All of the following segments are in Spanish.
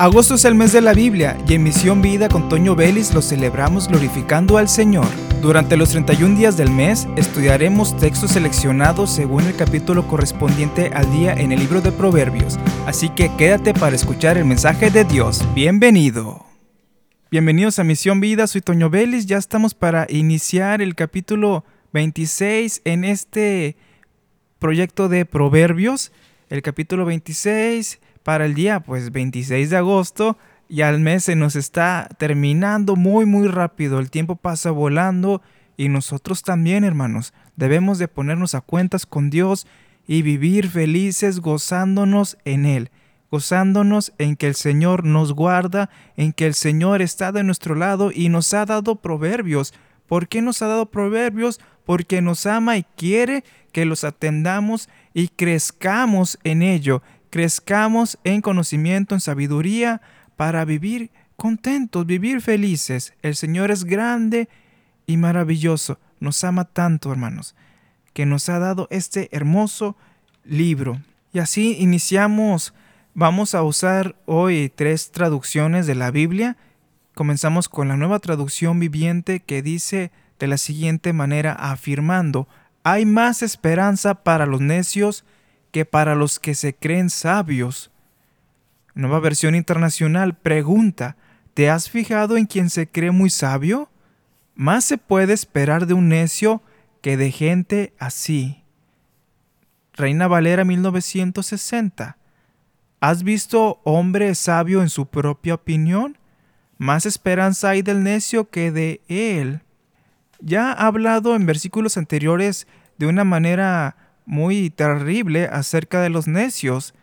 Agosto es el mes de la Biblia y en Misión Vida con Toño Vélez lo celebramos glorificando al Señor. Durante los 31 días del mes estudiaremos textos seleccionados según el capítulo correspondiente al día en el libro de Proverbios, así que quédate para escuchar el mensaje de Dios. Bienvenido. Bienvenidos a Misión Vida, soy Toño Vélez, ya estamos para iniciar el capítulo 26 en este proyecto de Proverbios, el capítulo 26 para el día pues 26 de agosto y al mes se nos está terminando muy muy rápido, el tiempo pasa volando y nosotros también hermanos debemos de ponernos a cuentas con Dios y vivir felices gozándonos en Él, gozándonos en que el Señor nos guarda, en que el Señor está de nuestro lado y nos ha dado proverbios. ¿Por qué nos ha dado proverbios? Porque nos ama y quiere que los atendamos y crezcamos en ello, crezcamos en conocimiento, en sabiduría, para vivir contentos, vivir felices. El Señor es grande y maravilloso. Nos ama tanto, hermanos, que nos ha dado este hermoso libro. Y así iniciamos. Vamos a usar hoy tres traducciones de la Biblia. Comenzamos con la nueva traducción viviente que dice de la siguiente manera, afirmando, hay más esperanza para los necios que para los que se creen sabios. Nueva versión internacional pregunta, ¿te has fijado en quien se cree muy sabio? Más se puede esperar de un necio que de gente así. Reina Valera 1960. ¿Has visto hombre sabio en su propia opinión? Más esperanza hay del necio que de él. Ya ha hablado en versículos anteriores de una manera muy terrible acerca de los necios.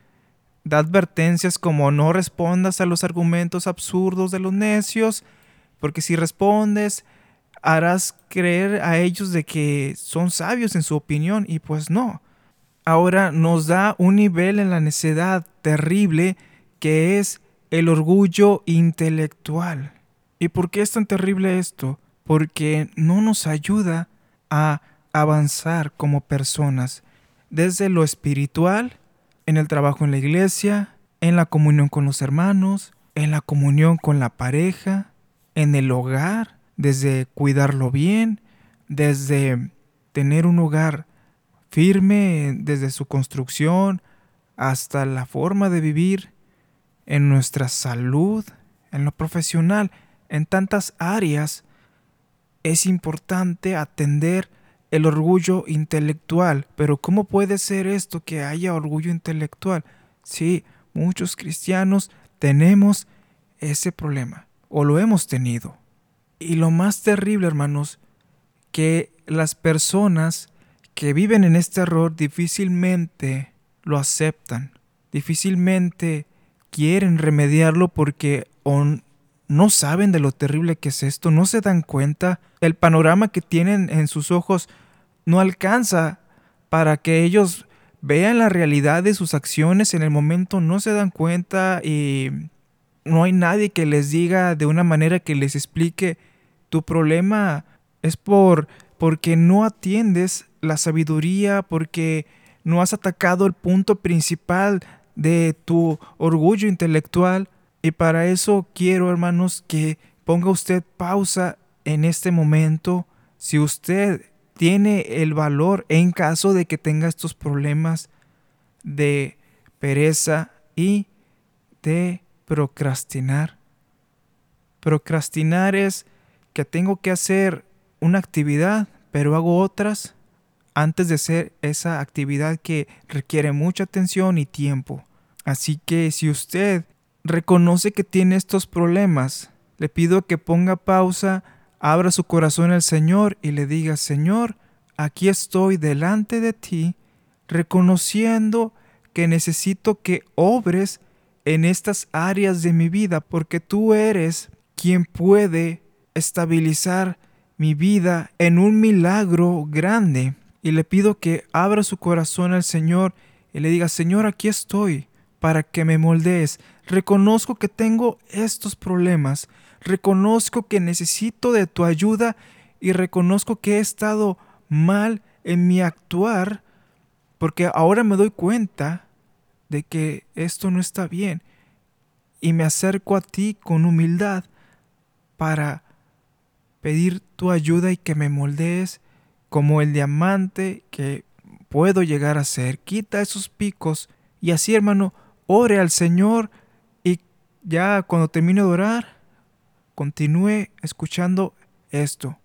Da advertencias como no respondas a los argumentos absurdos de los necios, porque si respondes harás creer a ellos de que son sabios en su opinión y pues no. Ahora nos da un nivel en la necedad terrible que es el orgullo intelectual. ¿Y por qué es tan terrible esto? Porque no nos ayuda a avanzar como personas desde lo espiritual, en el trabajo en la iglesia, en la comunión con los hermanos, en la comunión con la pareja, en el hogar, desde cuidarlo bien, desde tener un hogar firme desde su construcción hasta la forma de vivir, en nuestra salud, en lo profesional, en tantas áreas, es importante atender el orgullo intelectual. Pero ¿cómo puede ser esto que haya orgullo intelectual? Sí, muchos cristianos tenemos ese problema o lo hemos tenido. Y lo más terrible, hermanos, que las personas que viven en este error difícilmente lo aceptan, difícilmente quieren remediarlo porque no saben de lo terrible que es esto, no se dan cuenta, el panorama que tienen en sus ojos no alcanza para que ellos vean la realidad de sus acciones en el momento, no se dan cuenta y no hay nadie que les diga de una manera que les explique tu problema es por porque no atiendes la sabiduría, porque no has atacado el punto principal de tu orgullo intelectual y para eso quiero, hermanos, que ponga usted pausa en este momento. Si usted tiene el valor en caso de que tenga estos problemas de pereza y de procrastinar. Procrastinar es que tengo que hacer una actividad, pero hago otras antes de hacer esa actividad que requiere mucha atención y tiempo. Así que si usted reconoce que tiene estos problemas, le pido que ponga pausa, abra su corazón al Señor y le diga, Señor, aquí estoy delante de ti, reconociendo que necesito que obres en estas áreas de mi vida, porque tú eres quien puede estabilizar mi vida en un milagro grande. Y le pido que abra su corazón al Señor y le diga, Señor, aquí estoy para que me moldees. Reconozco que tengo estos problemas. Reconozco que necesito de tu ayuda y reconozco que he estado mal en mi actuar porque ahora me doy cuenta de que esto no está bien. y me acerco a ti con humildad para pedir tu ayuda y que me moldees como el diamante que puedo llegar a ser. Quita esos picos y así, hermano, ore al Señor y ya cuando termine de orar, continúe escuchando esto.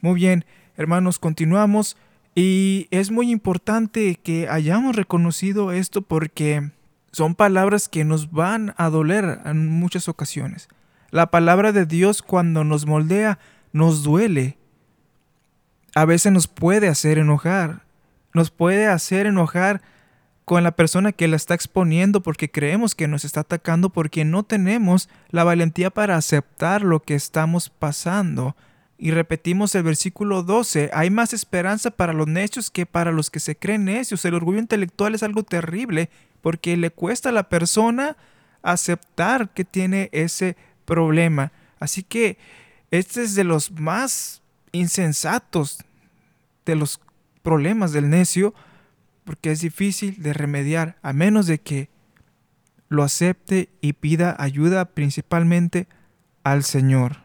Muy bien, hermanos, continuamos y es muy importante que hayamos reconocido esto porque son palabras que nos van a doler en muchas ocasiones. La palabra de Dios cuando nos moldea nos duele. A veces nos puede hacer enojar. Nos puede hacer enojar con la persona que la está exponiendo porque creemos que nos está atacando porque no tenemos la valentía para aceptar lo que estamos pasando. Y repetimos el versículo 12, hay más esperanza para los necios que para los que se creen necios. El orgullo intelectual es algo terrible porque le cuesta a la persona aceptar que tiene ese problema. Así que este es de los más insensatos de los problemas del necio, porque es difícil de remediar, a menos de que lo acepte y pida ayuda principalmente al Señor.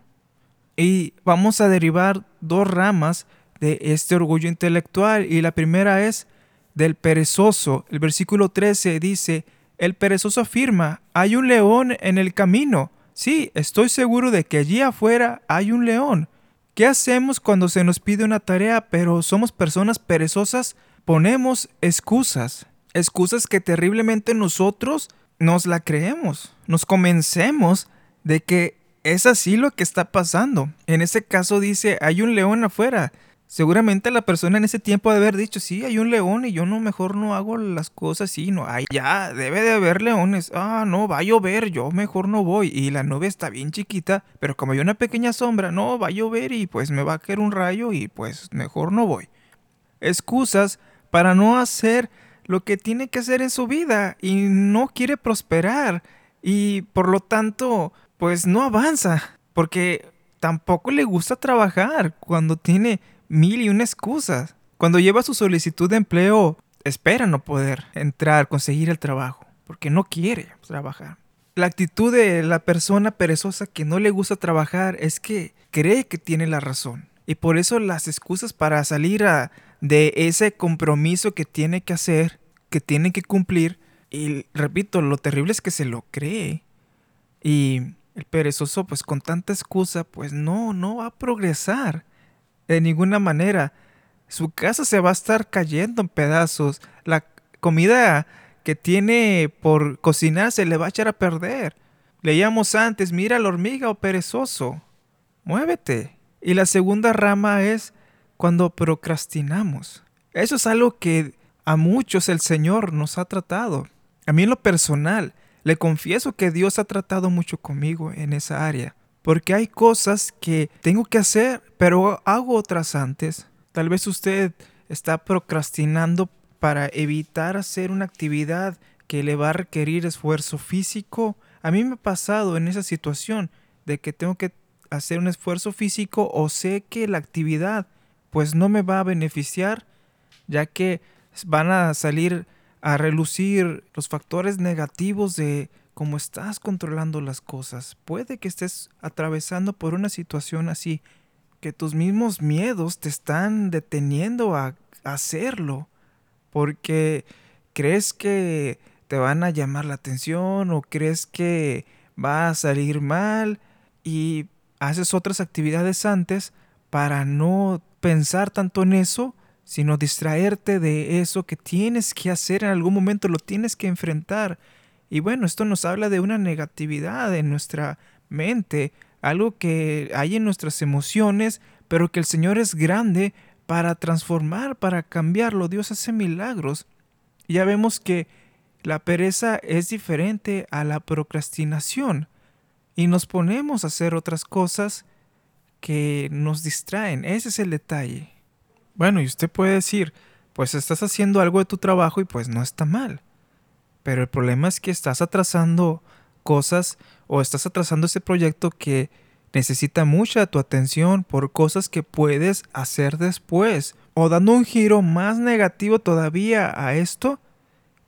Y vamos a derivar dos ramas de este orgullo intelectual, y la primera es del perezoso. El versículo 13 dice, el perezoso afirma, hay un león en el camino Sí, estoy seguro de que allí afuera hay un león. ¿Qué hacemos cuando se nos pide una tarea pero somos personas perezosas? Ponemos excusas. Excusas que terriblemente nosotros nos la creemos. Nos convencemos de que es así lo que está pasando. En ese caso dice, hay un león afuera. Seguramente la persona en ese tiempo debe haber dicho, sí, hay un león y yo no, mejor no hago las cosas así, no, ay, ya, debe de haber leones, ah, no, va a llover, yo mejor no voy, y la nube está bien chiquita, pero como hay una pequeña sombra, no, va a llover y pues me va a caer un rayo y pues mejor no voy. Excusas para no hacer lo que tiene que hacer en su vida y no quiere prosperar y por lo tanto, pues no avanza, porque tampoco le gusta trabajar cuando tiene mil y una excusas. Cuando lleva su solicitud de empleo, espera no poder entrar, conseguir el trabajo, porque no quiere trabajar. La actitud de la persona perezosa que no le gusta trabajar es que cree que tiene la razón. Y por eso las excusas para salir de ese compromiso que tiene que hacer, que tiene que cumplir, y repito, lo terrible es que se lo cree. Y el perezoso, pues con tanta excusa, pues no, no va a progresar de ninguna manera. Su casa se va a estar cayendo en pedazos. La comida que tiene por cocinar se le va a echar a perder. Leíamos antes, mira la hormiga o perezoso. Muévete. Y la segunda rama es cuando procrastinamos. Eso es algo que a muchos el Señor nos ha tratado. A mí en lo personal, le confieso que Dios ha tratado mucho conmigo en esa área. Porque hay cosas que tengo que hacer, pero hago otras antes. Tal vez usted está procrastinando para evitar hacer una actividad que le va a requerir esfuerzo físico. A mí me ha pasado en esa situación de que tengo que hacer un esfuerzo físico o sé que la actividad pues no me va a beneficiar ya que van a salir a relucir los factores negativos de cómo estás controlando las cosas. Puede que estés atravesando por una situación así, que tus mismos miedos te están deteniendo a hacerlo, porque crees que te van a llamar la atención o crees que va a salir mal y haces otras actividades antes para no pensar tanto en eso, sino distraerte de eso que tienes que hacer en algún momento, lo tienes que enfrentar. Y bueno, esto nos habla de una negatividad en nuestra mente, algo que hay en nuestras emociones, pero que el Señor es grande para transformar, para cambiarlo. Dios hace milagros. Ya vemos que la pereza es diferente a la procrastinación y nos ponemos a hacer otras cosas que nos distraen. Ese es el detalle. Bueno, y usted puede decir, pues estás haciendo algo de tu trabajo y pues no está mal. Pero el problema es que estás atrasando cosas o estás atrasando ese proyecto que necesita mucha tu atención por cosas que puedes hacer después. O dando un giro más negativo todavía a esto,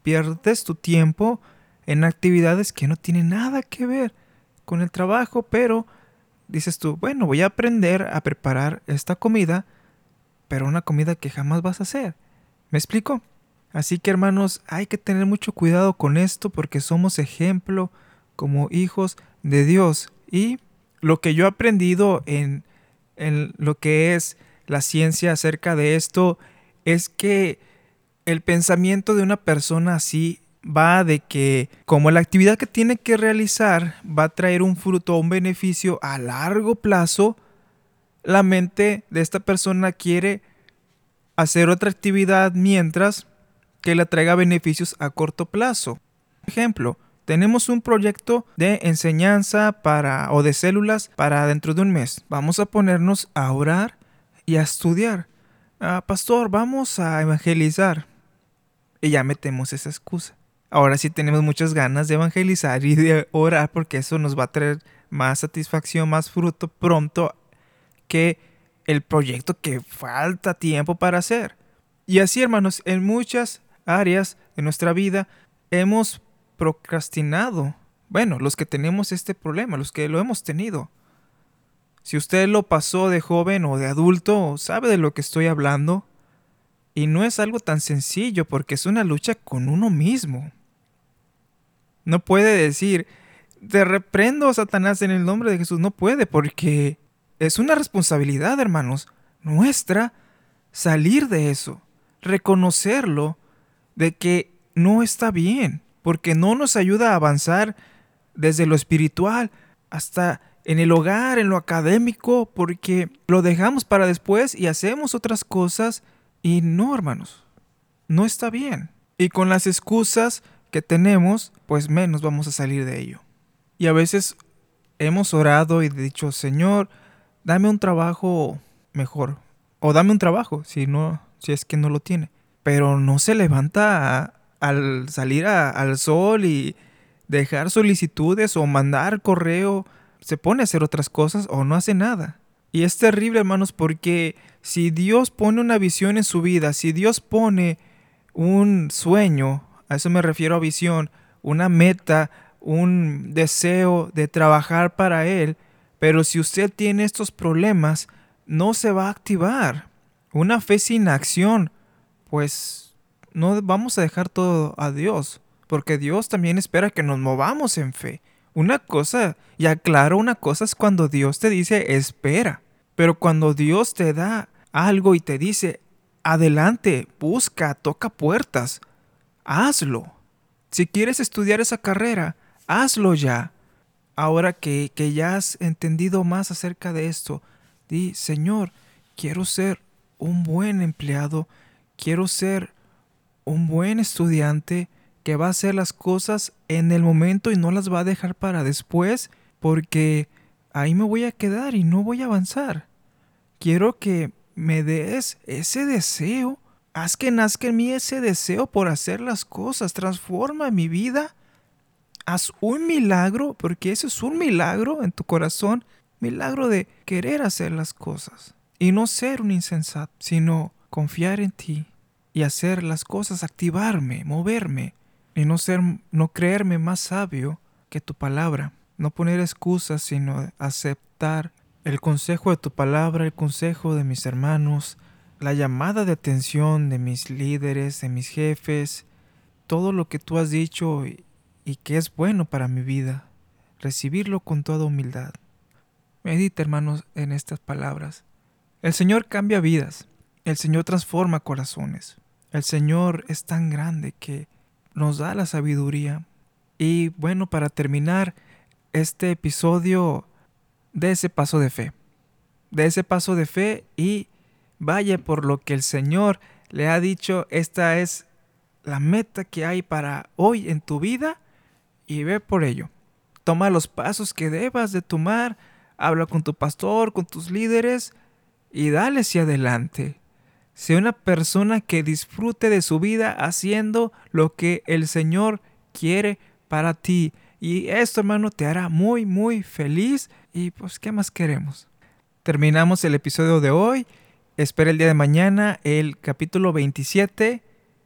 pierdes tu tiempo en actividades que no tienen nada que ver con el trabajo, pero dices tú, bueno, voy a aprender a preparar esta comida, pero una comida que jamás vas a hacer. ¿Me explico? Así que hermanos, hay que tener mucho cuidado con esto porque somos ejemplo como hijos de Dios. Y lo que yo he aprendido en, en lo que es la ciencia acerca de esto es que el pensamiento de una persona así va de que como la actividad que tiene que realizar va a traer un fruto o un beneficio a largo plazo, la mente de esta persona quiere hacer otra actividad mientras que le traiga beneficios a corto plazo. ejemplo, tenemos un proyecto de enseñanza para o de células para dentro de un mes. Vamos a ponernos a orar y a estudiar. Ah, pastor, vamos a evangelizar. Y ya metemos esa excusa. Ahora sí tenemos muchas ganas de evangelizar y de orar porque eso nos va a traer más satisfacción, más fruto pronto que el proyecto que falta tiempo para hacer. Y así, hermanos, en muchas áreas de nuestra vida hemos procrastinado. Bueno, los que tenemos este problema, los que lo hemos tenido. Si usted lo pasó de joven o de adulto, sabe de lo que estoy hablando. Y no es algo tan sencillo porque es una lucha con uno mismo. No puede decir, te reprendo, Satanás, en el nombre de Jesús. No puede, porque es una responsabilidad, hermanos, nuestra salir de eso, reconocerlo, de que no está bien, porque no nos ayuda a avanzar desde lo espiritual hasta en el hogar, en lo académico, porque lo dejamos para después y hacemos otras cosas y no, hermanos, no está bien. Y con las excusas que tenemos, pues menos vamos a salir de ello. Y a veces hemos orado y dicho, Señor, dame un trabajo mejor. O dame un trabajo, si no, si es que no lo tiene. Pero no se levanta al salir al sol y dejar solicitudes o mandar correo. Se pone a hacer otras cosas o no hace nada. Y es terrible, hermanos, porque si Dios pone una visión en su vida, si Dios pone un sueño, a eso me refiero a visión, una meta, un deseo de trabajar para Él. Pero si usted tiene estos problemas, no se va a activar. Una fe sin acción, pues no vamos a dejar todo a Dios, porque Dios también espera que nos movamos en fe. Una cosa, y aclaro, una cosa es cuando Dios te dice espera, pero cuando Dios te da algo y te dice adelante, busca, toca puertas, hazlo. Si quieres estudiar esa carrera, hazlo ya. Ahora que, que ya has entendido más acerca de esto, di, Señor, quiero ser un buen empleado, quiero ser un buen estudiante que va a hacer las cosas en el momento y no las va a dejar para después, porque ahí me voy a quedar y no voy a avanzar. Quiero que me des ese deseo Haz que nazca en mí ese deseo por hacer las cosas. Transforma mi vida. Haz un milagro, porque eso es un milagro en tu corazón. Milagro de querer hacer las cosas. Y no ser un insensato, sino confiar en ti y hacer las cosas, activarme, moverme. Y no ser, no creerme más sabio que tu palabra. No poner excusas, sino aceptar el consejo de tu palabra, el consejo de mis hermanos, la llamada de atención de mis líderes, de mis jefes, todo lo que tú has dicho y, que es bueno para mi vida, recibirlo con toda humildad. Medita, hermanos, en estas palabras. El Señor cambia vidas, el Señor transforma corazones, el Señor es tan grande que nos da la sabiduría. Y bueno, para terminar este episodio, de ese paso de fe, de ese paso de fe y Vaya por lo que el Señor le ha dicho, esta es la meta que hay para hoy en tu vida y ve por ello. Toma los pasos que debas de tomar, habla con tu pastor, con tus líderes y dale hacia adelante. Sé una persona que disfrute de su vida haciendo lo que el Señor quiere para ti. Y esto, hermano, te hará muy, muy feliz. Y pues, ¿qué más queremos? Terminamos el episodio de hoy espera el día de mañana el capítulo 27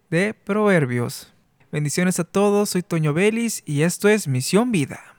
de Proverbios. Bendiciones a todos, soy Toño Vélez y esto es Misión Vida.